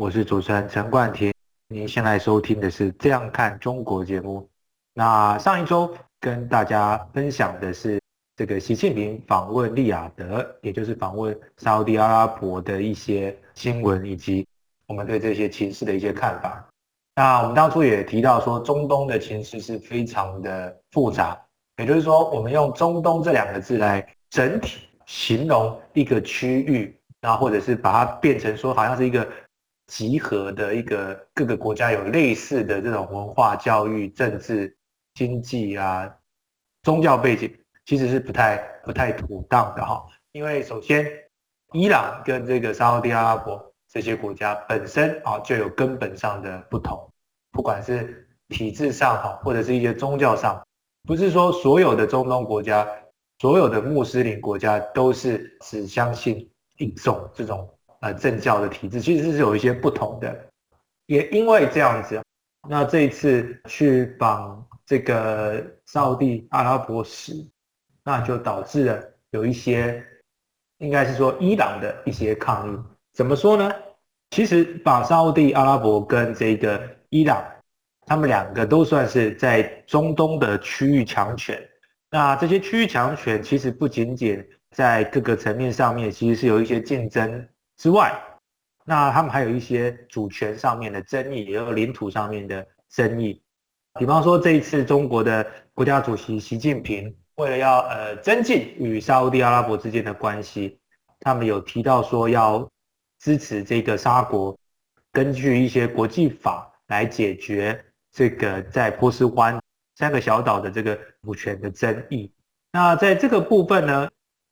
我是主持人陈冠廷。您现在收听的是《这样看中国》节目。那上一周跟大家分享的是这个习近平访问利雅得，也就是访问沙乌地阿拉伯的一些新闻，以及我们对这些情势的一些看法。那我们当初也提到说，中东的情势是非常的复杂，也就是说，我们用“中东”这两个字来整体形容一个区域，然后或者是把它变成说，好像是一个集合的一个各个国家有类似的这种文化、教育、政治、经济啊、宗教背景，其实是不太不太妥当的哈。因为首先，伊朗跟这个沙乌地阿拉伯这些国家本身啊就有根本上的不同。不管是体制上哈，或者是一些宗教上，不是说所有的中东国家、所有的穆斯林国家都是只相信一种这种呃政教的体制，其实是有一些不同的。也因为这样子，那这一次去绑这个沙地阿拉伯时，那就导致了有一些，应该是说伊朗的一些抗议。怎么说呢？其实把沙地阿拉伯跟这个伊朗，他们两个都算是在中东的区域强权。那这些区域强权其实不仅仅在各个层面上面，其实是有一些竞争之外，那他们还有一些主权上面的争议，也有领土上面的争议。比方说这一次中国的国家主席习近平为了要呃增进与沙乌地阿拉伯之间的关系，他们有提到说要。支持这个沙国根据一些国际法来解决这个在波斯湾三个小岛的这个主权的争议。那在这个部分呢，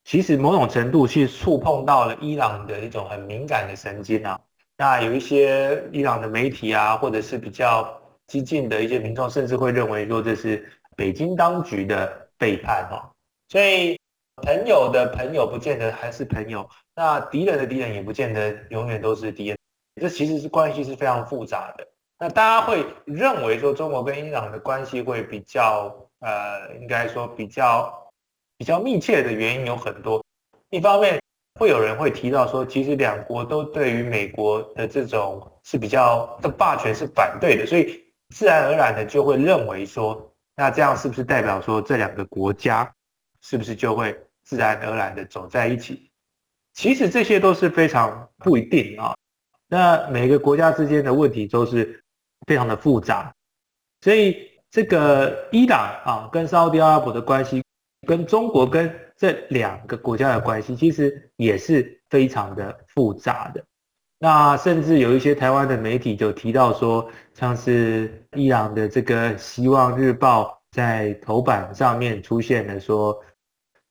其实某种程度去触碰到了伊朗的一种很敏感的神经啊。那有一些伊朗的媒体啊，或者是比较激进的一些民众，甚至会认为说这是北京当局的背叛哦。所以。朋友的朋友不见得还是朋友，那敌人的敌人也不见得永远都是敌人，这其实是关系是非常复杂的。那大家会认为说中国跟伊朗的关系会比较，呃，应该说比较比较密切的原因有很多。一方面会有人会提到说，其实两国都对于美国的这种是比较的霸权是反对的，所以自然而然的就会认为说，那这样是不是代表说这两个国家是不是就会？自然而然的走在一起，其实这些都是非常不一定啊。那每个国家之间的问题都是非常的复杂，所以这个伊朗啊跟沙乌地阿拉伯的关系，跟中国跟这两个国家的关系，其实也是非常的复杂的。那甚至有一些台湾的媒体就提到说，像是伊朗的这个《希望日报》在头版上面出现了说。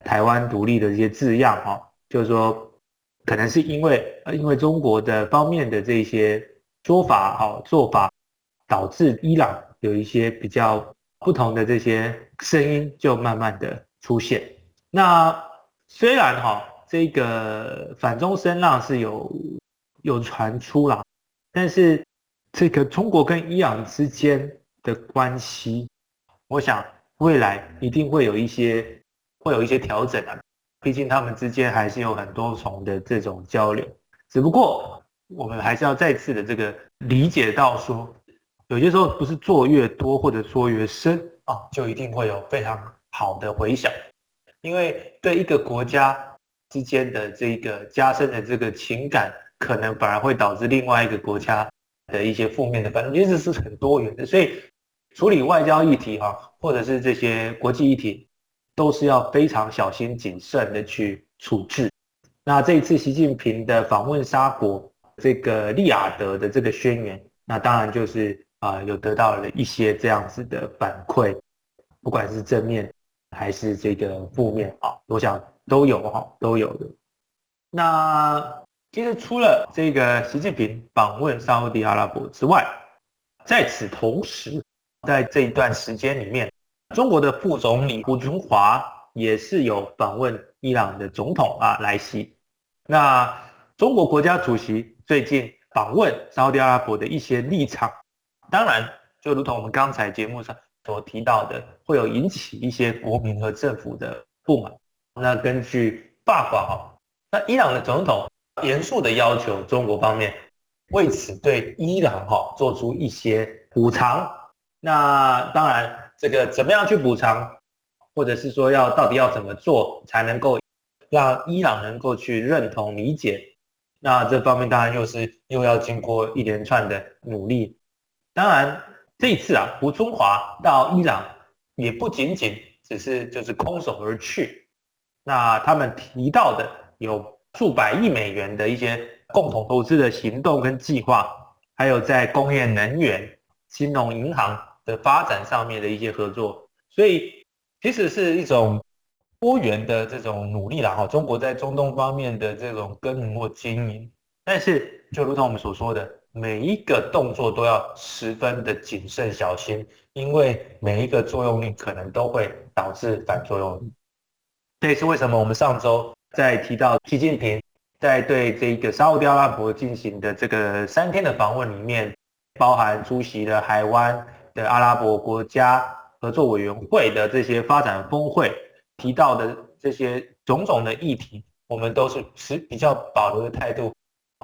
台湾独立的这些字样，哈，就是说，可能是因为因为中国的方面的这些说法，哈，做法，导致伊朗有一些比较不同的这些声音，就慢慢的出现。那虽然哈，这个反中声浪是有有传出了，但是这个中国跟伊朗之间的关系，我想未来一定会有一些。会有一些调整啊，毕竟他们之间还是有很多重的这种交流。只不过我们还是要再次的这个理解到说，有些时候不是做越多或者做越深啊，就一定会有非常好的回响。因为对一个国家之间的这个加深的这个情感，可能反而会导致另外一个国家的一些负面的反应，其实是很多元的。所以处理外交议题哈，或者是这些国际议题。都是要非常小心谨慎的去处置。那这一次习近平的访问沙国这个利雅得的这个宣言，那当然就是啊有得到了一些这样子的反馈，不管是正面还是这个负面啊，我想都有哈都有的。那其实除了这个习近平访问沙乌地阿拉伯之外，在此同时，在这一段时间里面，中国的副总理胡春华也是有访问伊朗的总统啊莱西。那中国国家主席最近访问沙乌地阿拉伯的一些立场，当然就如同我们刚才节目上所提到的，会有引起一些国民和政府的不满。那根据报告，那伊朗的总统。严肃的要求中国方面为此对伊朗哈做出一些补偿。那当然，这个怎么样去补偿，或者是说要到底要怎么做才能够让伊朗能够去认同理解？那这方面当然又是又要经过一连串的努力。当然，这一次啊，胡春华到伊朗也不仅仅只是就是空手而去。那他们提到的有。数百亿美元的一些共同投资的行动跟计划，还有在工业、能源、金融、银行的发展上面的一些合作，所以其实是一种多元的这种努力啦。哈，中国在中东方面的这种耕耘或经营，但是就如同我们所说的，每一个动作都要十分的谨慎小心，因为每一个作用力可能都会导致反作用力。这也是为什么我们上周。在提到习近平在对这个沙乌地阿拉伯进行的这个三天的访问里面，包含出席了海湾的阿拉伯国家合作委员会的这些发展峰会，提到的这些种种的议题，我们都是持比较保留的态度，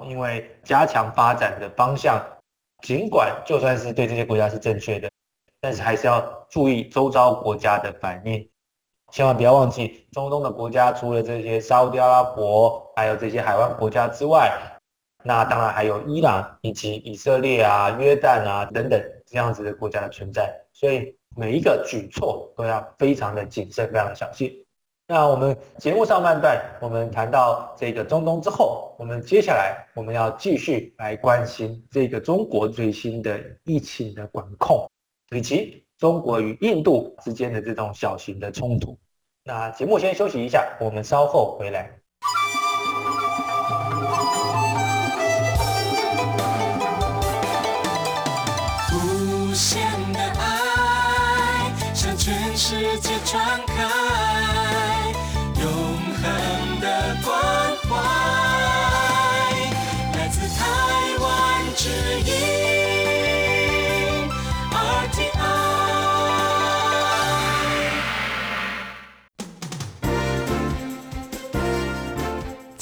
因为加强发展的方向，尽管就算是对这些国家是正确的，但是还是要注意周遭国家的反应。千万不要忘记，中东的国家除了这些沙乌地阿拉伯，还有这些海湾国家之外，那当然还有伊朗以及以色列啊、约旦啊等等这样子的国家的存在。所以每一个举措都要非常的谨慎、非常的小心。那我们节目上半段我们谈到这个中东之后，我们接下来我们要继续来关心这个中国最新的疫情的管控，以及中国与印度之间的这种小型的冲突。那节目先休息一下，我们稍后回来。无限的爱向全世界传开，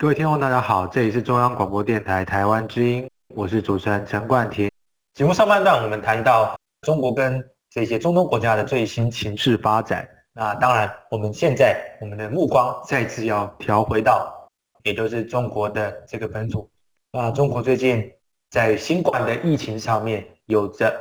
各位听众，大家好，这里是中央广播电台台湾之音，我是主持人陈冠廷。节目上半段，我们谈到中国跟这些中东国家的最新情势发展。那当然，我们现在我们的目光再次要调回到，也就是中国的这个本土。那中国最近在新冠的疫情上面有着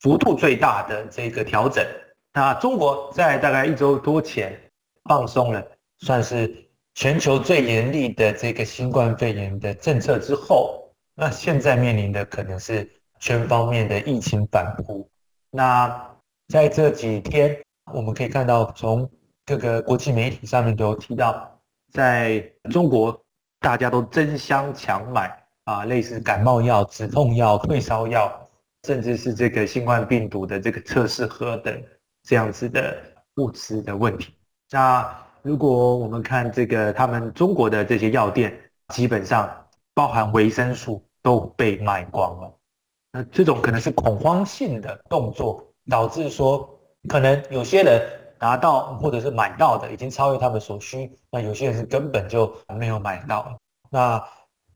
幅度最大的这个调整。那中国在大概一周多前放松了，算是。全球最严厉的这个新冠肺炎的政策之后，那现在面临的可能是全方面的疫情反扑。那在这几天，我们可以看到，从各个国际媒体上面都有提到，在中国大家都争相抢买啊，类似感冒药、止痛药、退烧药，甚至是这个新冠病毒的这个测试盒等这样子的物资的问题。那如果我们看这个，他们中国的这些药店，基本上包含维生素都被卖光了。那这种可能是恐慌性的动作，导致说可能有些人拿到或者是买到的已经超越他们所需，那有些人是根本就没有买到。那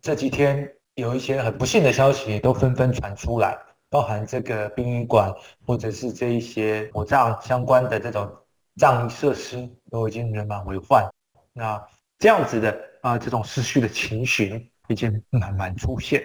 这几天有一些很不幸的消息都纷纷传出来，包含这个殡仪馆或者是这一些火葬相关的这种葬仪设施都已经人满为患。那这样子的啊、呃，这种失序的情形已经慢慢出现。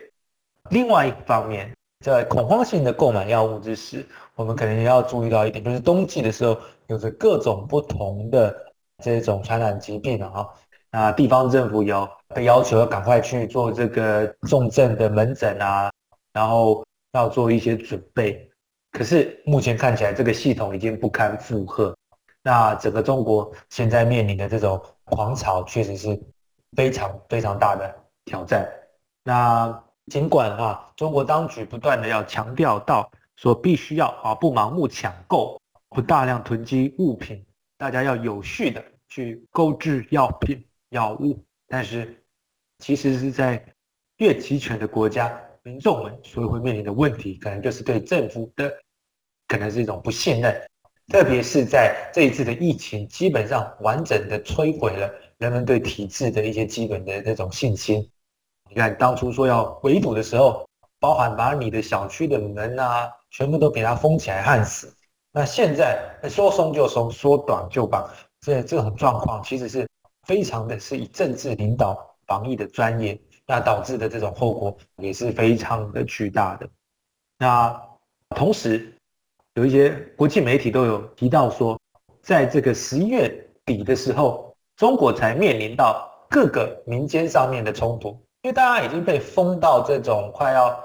另外一方面，在恐慌性的购买药物之时，我们可能也要注意到一点，就是冬季的时候，有着各种不同的这种传染疾病啊。那地方政府有被要求要赶快去做这个重症的门诊啊，然后要做一些准备。可是目前看起来，这个系统已经不堪负荷。那整个中国现在面临的这种狂潮，确实是非常非常大的挑战。那尽管啊，中国当局不断的要强调到说，必须要啊不盲目抢购，不大量囤积物品，大家要有序的去购置药品药物。但是，其实是在越集权的国家，民众们所以会面临的问题，可能就是对政府的可能是一种不信任。特别是在这一次的疫情，基本上完整的摧毁了人们对体制的一些基本的那种信心。你看，当初说要围堵的时候，包含把你的小区的门啊，全部都给它封起来焊死。那现在说松就松，说短就绑，这这种状况其实是非常的是以政治领导防疫的专业，那导致的这种后果也是非常的巨大的。那同时，有一些国际媒体都有提到说，在这个十一月底的时候，中国才面临到各个民间上面的冲突。因为大家已经被封到这种快要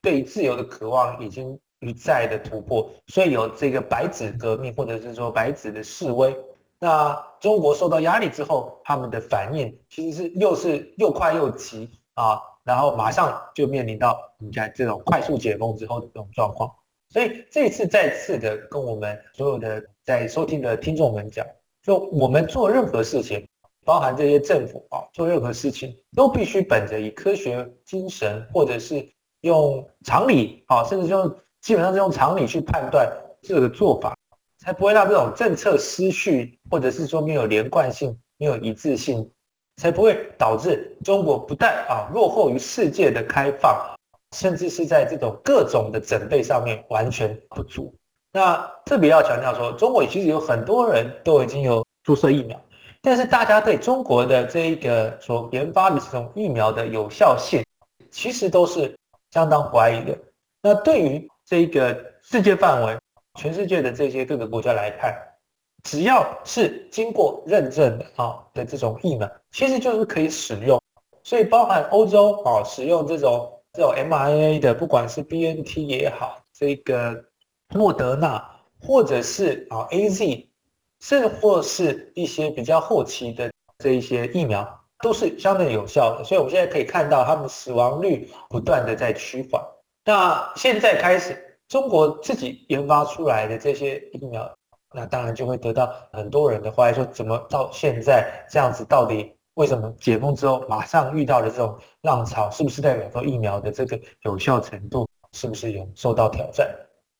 对自由的渴望已经一再的突破，所以有这个白纸革命或者是说白纸的示威。那中国受到压力之后，他们的反应其实是又是又快又急啊，然后马上就面临到你看这种快速解封之后的这种状况。所以这次再次的跟我们所有的在收听的听众们讲，就我们做任何事情。包含这些政府啊，做任何事情都必须本着以科学精神，或者是用常理啊，甚至用基本上是用常理去判断这个做法，才不会让这种政策失序，或者是说没有连贯性、没有一致性，才不会导致中国不但啊落后于世界的开放，甚至是在这种各种的准备上面完全不足。那特别要强调说，中国其实有很多人都已经有注射疫苗。但是大家对中国的这一个所研发的这种疫苗的有效性，其实都是相当怀疑的。那对于这个世界范围，全世界的这些各个国家来看，只要是经过认证的啊的这种疫苗，其实就是可以使用。所以包含欧洲啊使用这种这种 m r a 的，不管是 BNT 也好，这个莫德纳或者是啊 AZ。甚或是一些比较后期的这一些疫苗，都是相对有效的，所以我们现在可以看到，他们死亡率不断的在趋缓。那现在开始，中国自己研发出来的这些疫苗，那当然就会得到很多人的怀疑，说怎么到现在这样子，到底为什么解封之后马上遇到的这种浪潮，是不是代表说疫苗的这个有效程度是不是有受到挑战？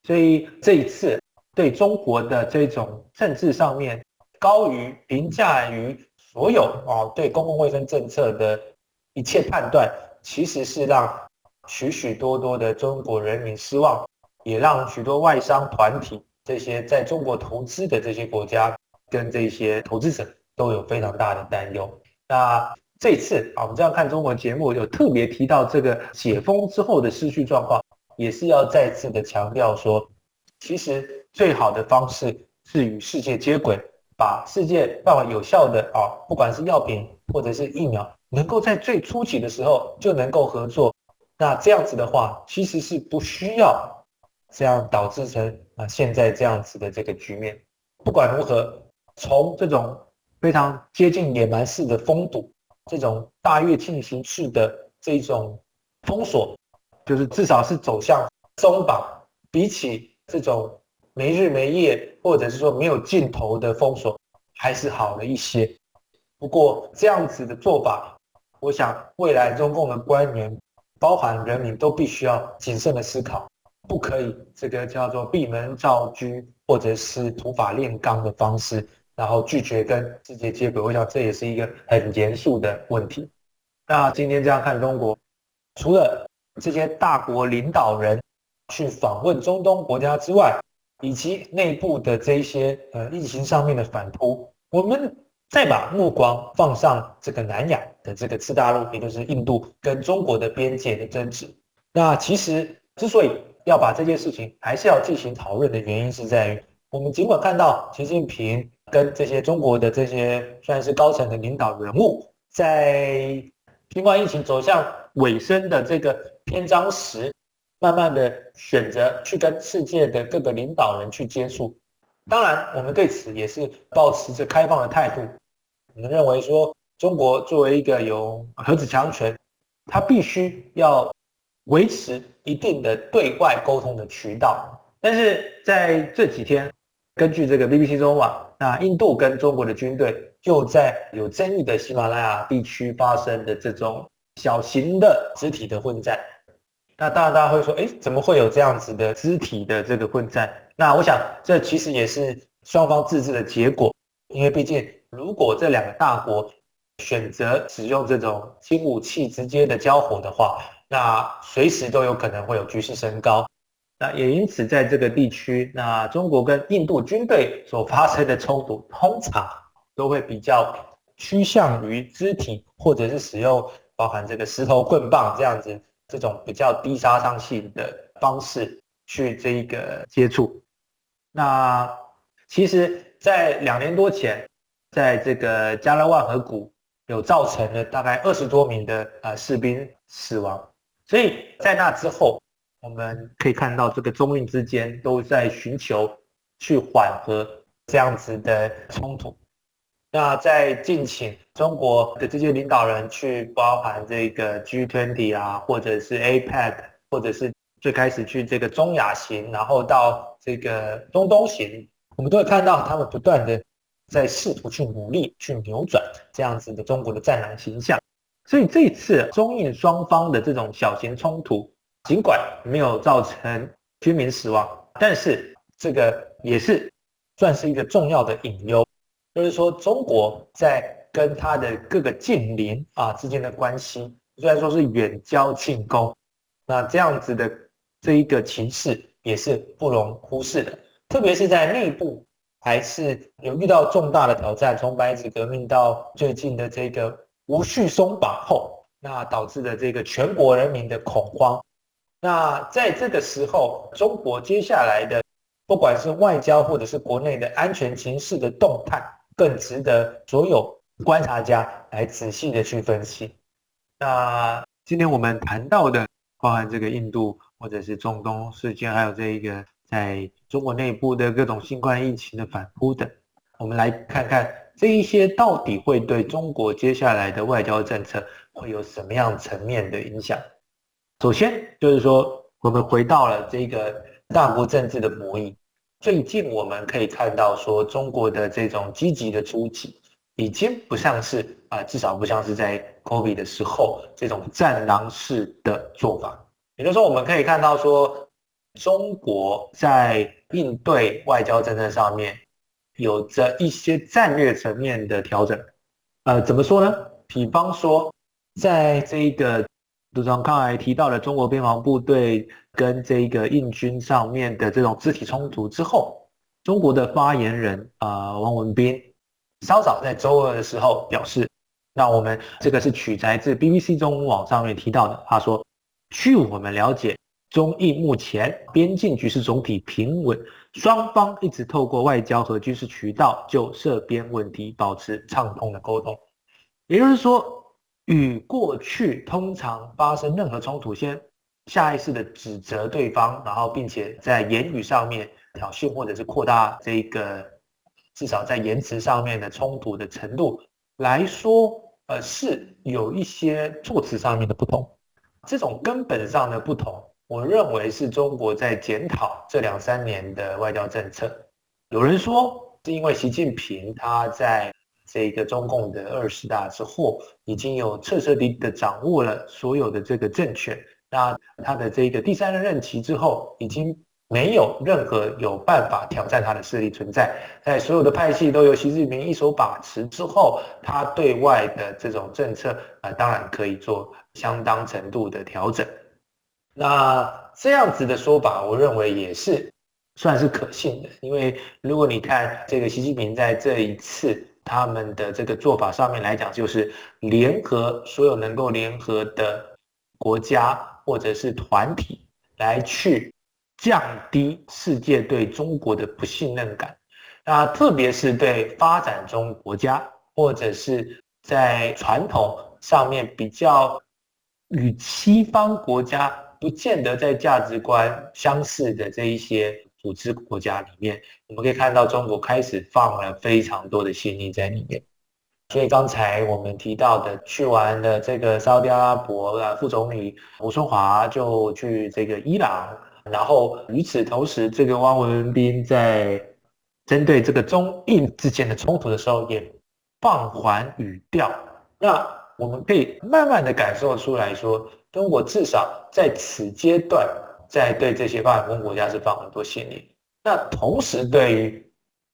所以这一次。对中国的这种政治上面高于凌驾于所有啊，对公共卫生政策的一切判断，其实是让许许多多的中国人民失望，也让许多外商团体这些在中国投资的这些国家跟这些投资者都有非常大的担忧。那这次啊，我们这样看中国节目有特别提到这个解封之后的失去状况，也是要再次的强调说，其实。最好的方式是与世界接轨，把世界办法有效的啊，不管是药品或者是疫苗，能够在最初期的时候就能够合作。那这样子的话，其实是不需要这样导致成啊现在这样子的这个局面。不管如何，从这种非常接近野蛮式的封堵，这种大跃进形式的这种封锁，就是至少是走向松绑，比起这种。没日没夜，或者是说没有尽头的封锁，还是好了一些。不过这样子的做法，我想未来中共的官员，包含人民都必须要谨慎的思考，不可以这个叫做闭门造车，或者是土法炼钢的方式，然后拒绝跟世界接轨。我想这也是一个很严肃的问题。那今天这样看中国，除了这些大国领导人去访问中东国家之外，以及内部的这些呃疫情上面的反扑，我们再把目光放上这个南亚的这个次大陆，也就是印度跟中国的边界的争执。那其实之所以要把这件事情还是要进行讨论的原因，是在于我们尽管看到习近平跟这些中国的这些算是高层的领导人物，在新冠疫情走向尾声的这个篇章时，慢慢的选择去跟世界的各个领导人去接触。当然，我们对此也是抱持着开放的态度。我们认为说，中国作为一个有核子强权，它必须要维持一定的对外沟通的渠道。但是在这几天，根据这个 BBC 中文网，那印度跟中国的军队就在有争议的喜马拉雅地区发生的这种小型的肢体的混战。那当然，大家会说，哎，怎么会有这样子的肢体的这个混战？那我想，这其实也是双方自治的结果。因为毕竟，如果这两个大国选择使用这种轻武器直接的交火的话，那随时都有可能会有局势升高。那也因此，在这个地区，那中国跟印度军队所发生的冲突，通常都会比较趋向于肢体，或者是使用包含这个石头棍棒这样子这种比较低杀伤性的方式去这一个接触。那其实，在两年多前，在这个加勒万河谷有造成了大概二十多名的啊士兵死亡，所以在那之后。我们可以看到，这个中印之间都在寻求去缓和这样子的冲突。那在敬请中国的这些领导人去，包含这个 G20 啊，或者是 APEC，或者是最开始去这个中亚行，然后到这个中东行，我们都会看到他们不断的在试图去努力去扭转这样子的中国的战狼形象。所以这一次中印双方的这种小型冲突。尽管没有造成居民死亡，但是这个也是算是一个重要的隐忧，就是说中国在跟他的各个近邻啊之间的关系，虽然说是远交近攻，那这样子的这一个情势也是不容忽视的，特别是在内部还是有遇到重大的挑战，从白纸革命到最近的这个无序松绑后，那导致的这个全国人民的恐慌。那在这个时候，中国接下来的不管是外交或者是国内的安全情势的动态，更值得所有观察家来仔细的去分析。那今天我们谈到的，包含这个印度或者是中东事件，还有这一个在中国内部的各种新冠疫情的反扑等，我们来看看这一些到底会对中国接下来的外交政策会有什么样层面的影响。首先就是说，我们回到了这个大国政治的博弈。最近我们可以看到，说中国的这种积极的出击，已经不像是啊，至少不像是在 COVID 的时候这种战狼式的做法。也就是说，我们可以看到说，中国在应对外交政策上面，有着一些战略层面的调整。呃，怎么说呢？比方说，在这个。杜总刚才提到了中国边防部队跟这个印军上面的这种肢体冲突之后，中国的发言人啊、呃、汪文斌稍早在周二的时候表示，那我们这个是取材自 BBC 中文网上面提到的，他说，据我们了解，中印目前边境局势总体平稳，双方一直透过外交和军事渠道就涉边问题保持畅通的沟通，也就是说。与过去通常发生任何冲突，先下意识的指责对方，然后并且在言语上面挑衅或者是扩大这个至少在言辞上面的冲突的程度来说，呃，是有一些措辞上面的不同。这种根本上的不同，我认为是中国在检讨这两三年的外交政策。有人说是因为习近平他在。这个中共的二十大之后，已经有彻彻底底的掌握了所有的这个政权，那他的这个第三任任期之后，已经没有任何有办法挑战他的势力存在。在所有的派系都由习近平一手把持之后，他对外的这种政策啊、当然可以做相当程度的调整。那这样子的说法，我认为也是算是可信的，因为如果你看这个习近平在这一次他们的这个做法上面来讲，就是联合所有能够联合的国家。或者是团体来去降低世界对中国的不信任感，那特别是对发展中国家，或者是在传统上面比较与西方国家不见得在价值观相似的这一些组织国家里面，我们可以看到中国开始放了非常多的心力在里面。所以刚才我们提到的去完的这个沙特阿拉伯的副总理吴春华就去这个伊朗，然后与此同时，这个汪文斌在针对这个中印之间的冲突的时候也放缓语调。那我们可以慢慢的感受出来说，中国至少在此阶段在对这些发展中国家是放很多心力。那同时对于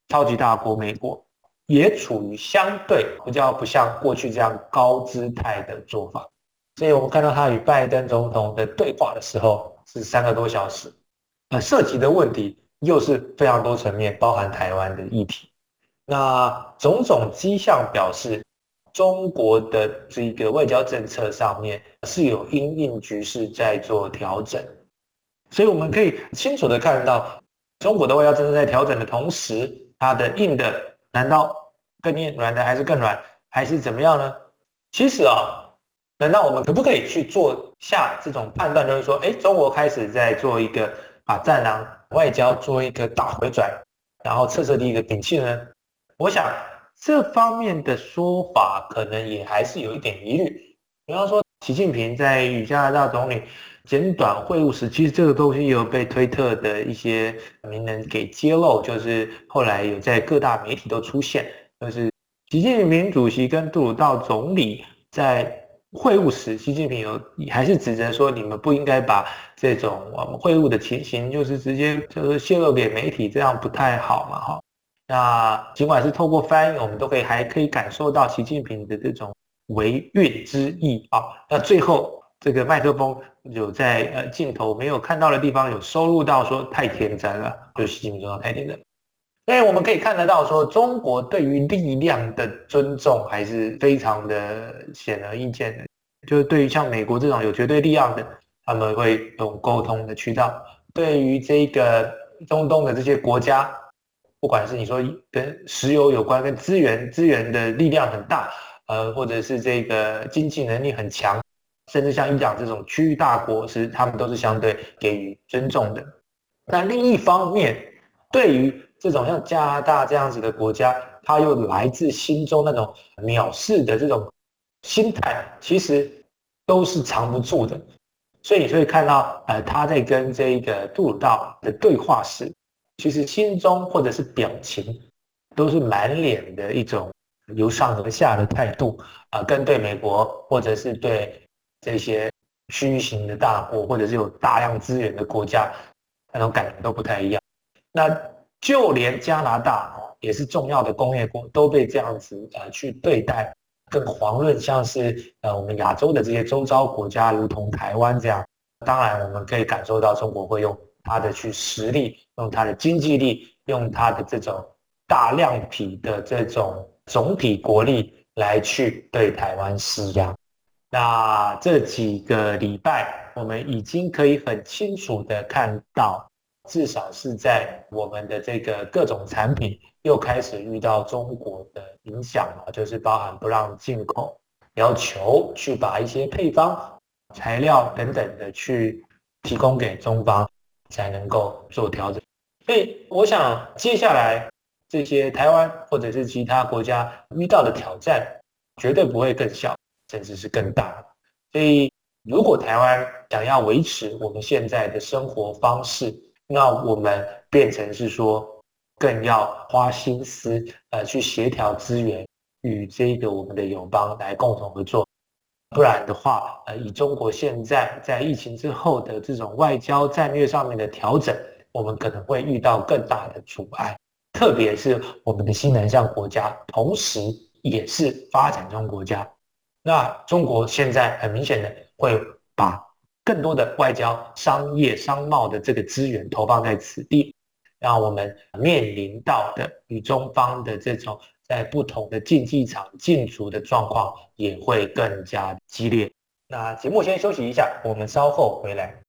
超级大国美国。也处于相对比较不像过去这样高姿态的做法，所以我们看到他与拜登总统的对话的时候是三个多小时，呃，涉及的问题又是非常多层面，包含台湾的议题。那种种迹象表示，中国的这个外交政策上面是有因应局势在做调整，所以我们可以清楚的看到，中国的外交政策在调整的同时，它的硬的难道更硬软的还是更软，还是怎么样呢？其实啊，难道我们可不可以去做下这种判断，就是说，哎，中国开始在做一个把战狼外交做一个大回转，然后彻彻底底的摒弃呢？我想这方面的说法可能也还是有一点疑虑。比方说，习近平在与加拿大总理简短会晤时，其实这个东西有被推特的一些名人给揭露，就是后来有在各大媒体都出现。就是习近平主席跟杜鲁道总理在会晤时，习近平有还是指责说，你们不应该把这种我们会晤的情形，就是直接就是泄露给媒体，这样不太好嘛哈。那尽管是透过翻译，我们都可以还可以感受到习近平的这种维韵之意啊。那最后这个麦克风有在呃镜头没有看到的地方有收录到说太天真了，就是习近平说太天真。所以我们可以看得到，说中国对于力量的尊重还是非常的显而易见的。就是对于像美国这种有绝对力量的，他们会用沟通的渠道；对于这个中东的这些国家，不管是你说跟石油有关、跟资源资源的力量很大，呃，或者是这个经济能力很强，甚至像伊朗这种区域大国，是他们都是相对给予尊重的。那另一方面，对于这种像加拿大这样子的国家，他又来自心中那种藐视的这种心态，其实都是藏不住的。所以你会看到，呃，他在跟这个杜鲁道的对话时，其实心中或者是表情，都是满脸的一种由上而下的态度啊，跟对美国或者是对这些区域型的大国，或者是有大量资源的国家，那种感觉都不太一样。那。就连加拿大哦，也是重要的工业国，都被这样子呃去对待，更遑论像是呃我们亚洲的这些周遭国家，如同台湾这样。当然，我们可以感受到中国会用它的去实力，用它的经济力，用它的这种大量体的这种总体国力来去对台湾施压。那这几个礼拜，我们已经可以很清楚的看到。至少是在我们的这个各种产品又开始遇到中国的影响了，就是包含不让进口，要求去把一些配方、材料等等的去提供给中方，才能够做调整。所以，我想接下来这些台湾或者是其他国家遇到的挑战，绝对不会更小，甚至是更大。所以，如果台湾想要维持我们现在的生活方式，那我们变成是说，更要花心思，呃，去协调资源，与这个我们的友邦来共同合作。不然的话，呃，以中国现在在疫情之后的这种外交战略上面的调整，我们可能会遇到更大的阻碍。特别是我们的新南向国家，同时也是发展中国家，那中国现在很明显的会把更多的外交、商业、商贸的这个资源投放在此地，让我们面临到的与中方的这种。在不同的竞技场竞逐的状况也会更加激烈。那节目先休息一下，我们稍后回来。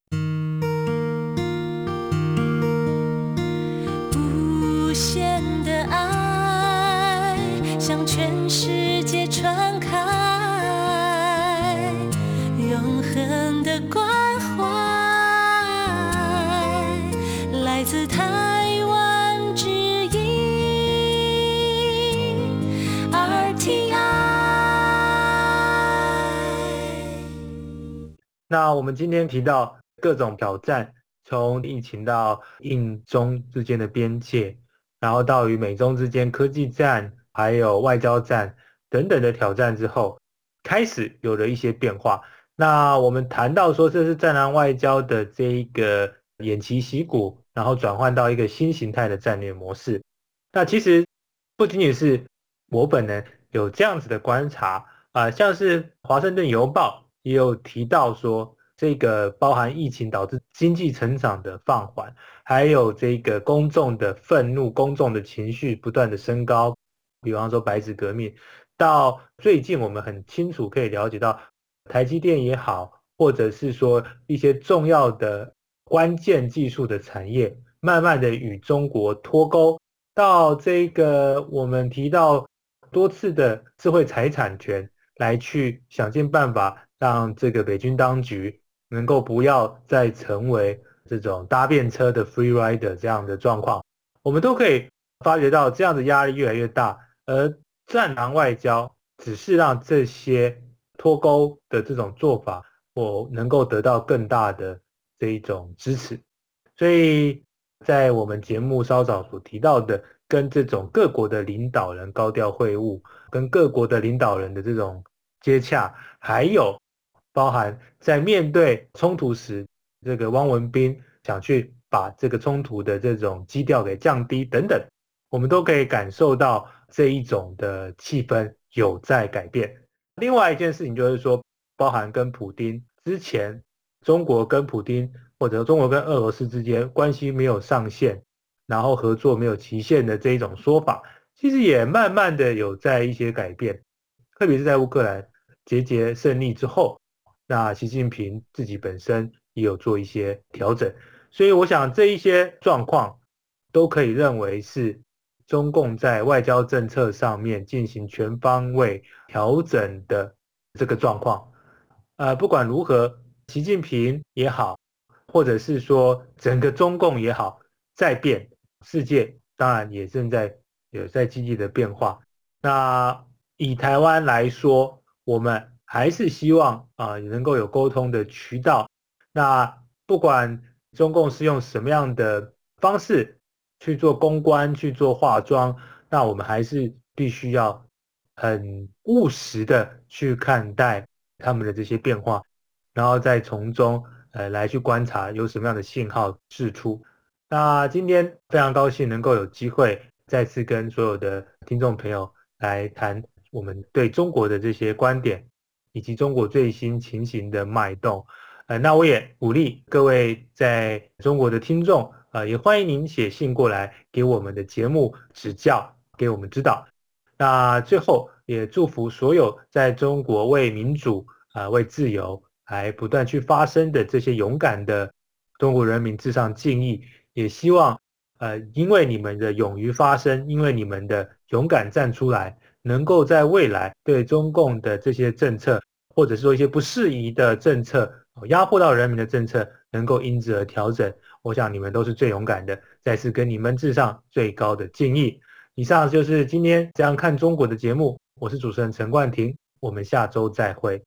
那我们今天提到各种挑战，从疫情到印中之间的边界，然后到与美中之间科技战，还有外交战等等的挑战之后，开始有了一些变化。那我们谈到说，这是战狼外交的这一个偃旗息鼓，然后转换到一个新形态的战略模式。那其实不仅仅是我本人有这样子的观察啊、像是《华盛顿邮报》。也有提到说，这个包含疫情导致经济成长的放缓，还有这个公众的愤怒、公众的情绪不断的升高。比方说白纸革命，到最近我们很清楚可以了解到，台积电也好，或者是说一些重要的关键技术的产业，慢慢的与中国脱钩。到这个我们提到多次的智慧财产权，来去想尽办法。让这个北京当局能够不要再成为这种搭便车的 free rider 这样的状况，我们都可以发觉到这样的压力越来越大，而战狼外交只是让这些脱钩的这种做法，我能够得到更大的这一种支持。所以在我们节目稍早所提到的，跟这种各国的领导人高调会晤，跟各国的领导人的这种接洽，还有。包含在面对冲突时，这个汪文斌想去把这个冲突的这种基调给降低等等，我们都可以感受到这一种的气氛有在改变。另外一件事情就是说，包含跟普丁之前，中国跟普丁或者中国跟俄罗斯之间关系没有上限，然后合作没有期限的这一种说法，其实也慢慢的有在一些改变，特别是在乌克兰节节胜利之后。那习近平自己本身也有做一些调整，所以我想这一些状况都可以认为是中共在外交政策上面进行全方位调整的这个状况。呃，不管如何，习近平也好，或者是说整个中共也好，在变，世界当然也正在有在积极的变化。那以台湾来说，我们。还是希望啊，能够有沟通的渠道。那不管中共是用什么样的方式去做公关、去做化妆，那我们还是必须要很务实的去看待他们的这些变化，然后再从中呃来去观察有什么样的信号释出。那今天非常高兴能够有机会再次跟所有的听众朋友来谈我们对中国的这些观点。以及中国最新情形的脉动，呃，那我也鼓励各位在中国的听众，呃，也欢迎您写信过来给我们的节目指教，给我们指导。那最后也祝福所有在中国为民主啊、呃、为自由还不断去发声的这些勇敢的中国人民致上敬意，也希望呃因为你们的勇于发声，因为你们的勇敢站出来。能够在未来对中共的这些政策，或者是说一些不适宜的政策，压迫到人民的政策，能够因之而调整。我想你们都是最勇敢的，再次跟你们致上最高的敬意。以上就是今天这样看中国的节目，我是主持人陈冠廷，我们下周再会。